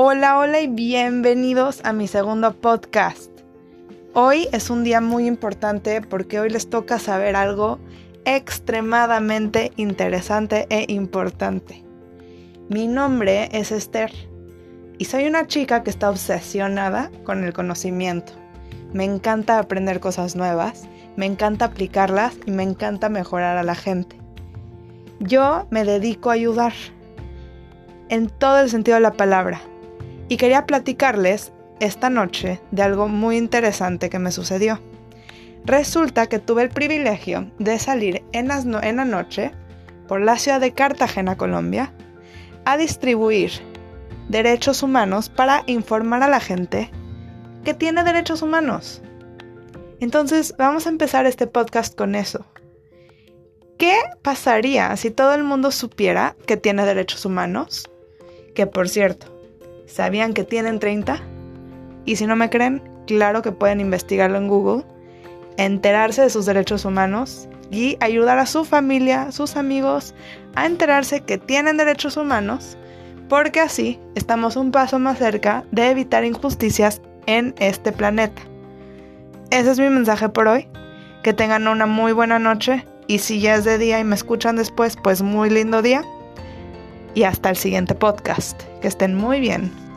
Hola, hola y bienvenidos a mi segundo podcast. Hoy es un día muy importante porque hoy les toca saber algo extremadamente interesante e importante. Mi nombre es Esther y soy una chica que está obsesionada con el conocimiento. Me encanta aprender cosas nuevas, me encanta aplicarlas y me encanta mejorar a la gente. Yo me dedico a ayudar en todo el sentido de la palabra y quería platicarles esta noche de algo muy interesante que me sucedió. Resulta que tuve el privilegio de salir en, la noche por la ciudad de Cartagena, Colombia, a distribuir derechos humanos para informar a la gente que tiene derechos humanos. Entonces vamos a empezar este podcast con eso. ¿Qué pasaría si todo el mundo supiera que tiene derechos humanos? Que por cierto, ¿Sabían que tienen 30? Y si no me creen, claro que pueden investigarlo en Google, enterarse de sus derechos humanos y ayudar a su familia, sus amigos, a enterarse que tienen derechos humanos, porque así estamos un paso más cerca de evitar injusticias en este planeta. Ese es mi mensaje por hoy. Que tengan una muy buena noche y si ya es de día y me escuchan después, pues muy lindo día y hasta el siguiente podcast. Que estén muy bien.